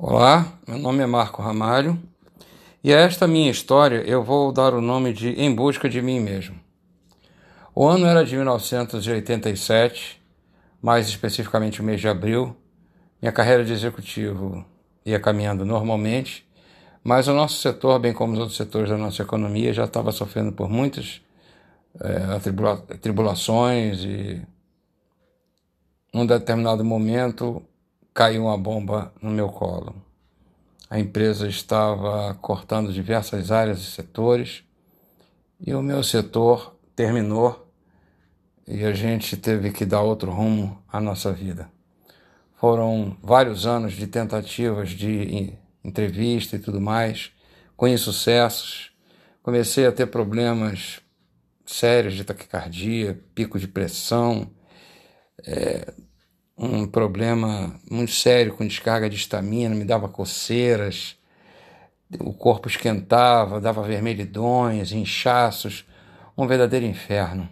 Olá, meu nome é Marco Ramalho e a esta minha história eu vou dar o nome de Em Busca de Mim Mesmo. O ano era de 1987, mais especificamente o mês de abril. Minha carreira de executivo ia caminhando normalmente, mas o nosso setor, bem como os outros setores da nossa economia, já estava sofrendo por muitas é, tribulações e, num determinado momento, caiu uma bomba no meu colo. A empresa estava cortando diversas áreas e setores e o meu setor terminou e a gente teve que dar outro rumo à nossa vida. Foram vários anos de tentativas de entrevista e tudo mais, com insucessos. Comecei a ter problemas sérios de taquicardia, pico de pressão, é, um problema muito sério com descarga de estamina, me dava coceiras, o corpo esquentava, dava vermelhidões, inchaços, um verdadeiro inferno.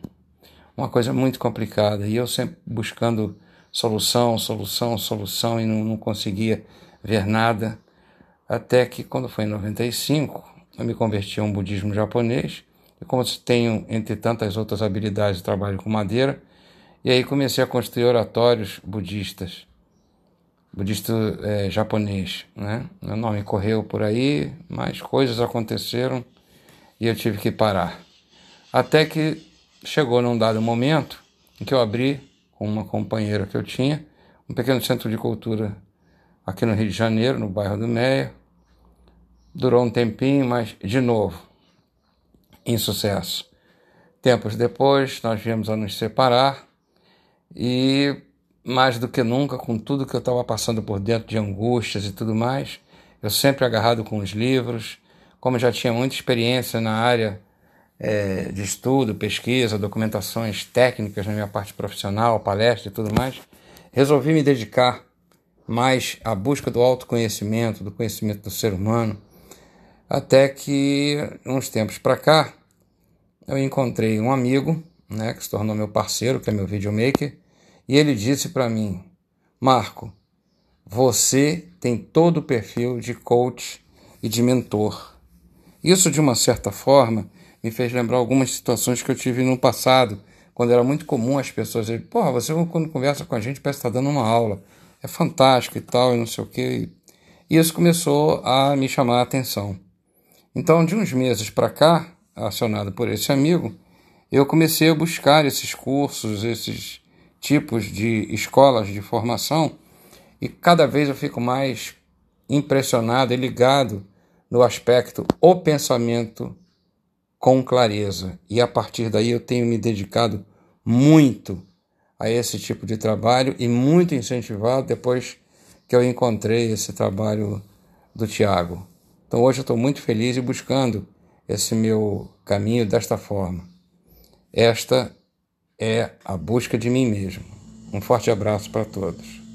Uma coisa muito complicada. E eu sempre buscando solução, solução, solução e não, não conseguia ver nada. Até que, quando foi em 95, eu me converti a um budismo japonês. E como tenho, entre tantas outras habilidades, trabalho com madeira, e aí comecei a construir oratórios budistas, budista é, japonês, né? Meu nome correu por aí, mas coisas aconteceram e eu tive que parar. Até que chegou num dado momento em que eu abri com uma companheira que eu tinha um pequeno centro de cultura aqui no Rio de Janeiro, no bairro do Meia. Durou um tempinho, mas de novo, insucesso. Tempos depois, nós viemos a nos separar e mais do que nunca, com tudo que eu estava passando por dentro de angústias e tudo mais, eu sempre agarrado com os livros, como já tinha muita experiência na área é, de estudo, pesquisa, documentações técnicas na minha parte profissional, palestra e tudo mais, resolvi me dedicar mais à busca do autoconhecimento, do conhecimento do ser humano, até que, uns tempos para cá, eu encontrei um amigo né, que se tornou meu parceiro, que é meu videomaker, e ele disse para mim: Marco, você tem todo o perfil de coach e de mentor. Isso, de uma certa forma, me fez lembrar algumas situações que eu tive no passado, quando era muito comum as pessoas dizerem: Porra, você quando conversa com a gente parece estar tá dando uma aula, é fantástico e tal, e não sei o quê. E isso começou a me chamar a atenção. Então, de uns meses para cá, acionado por esse amigo, eu comecei a buscar esses cursos, esses tipos de escolas de formação e cada vez eu fico mais impressionado e ligado no aspecto o pensamento com clareza. E a partir daí eu tenho me dedicado muito a esse tipo de trabalho e muito incentivado depois que eu encontrei esse trabalho do Tiago. Então hoje eu estou muito feliz e buscando esse meu caminho desta forma. Esta é a busca de mim mesmo. Um forte abraço para todos.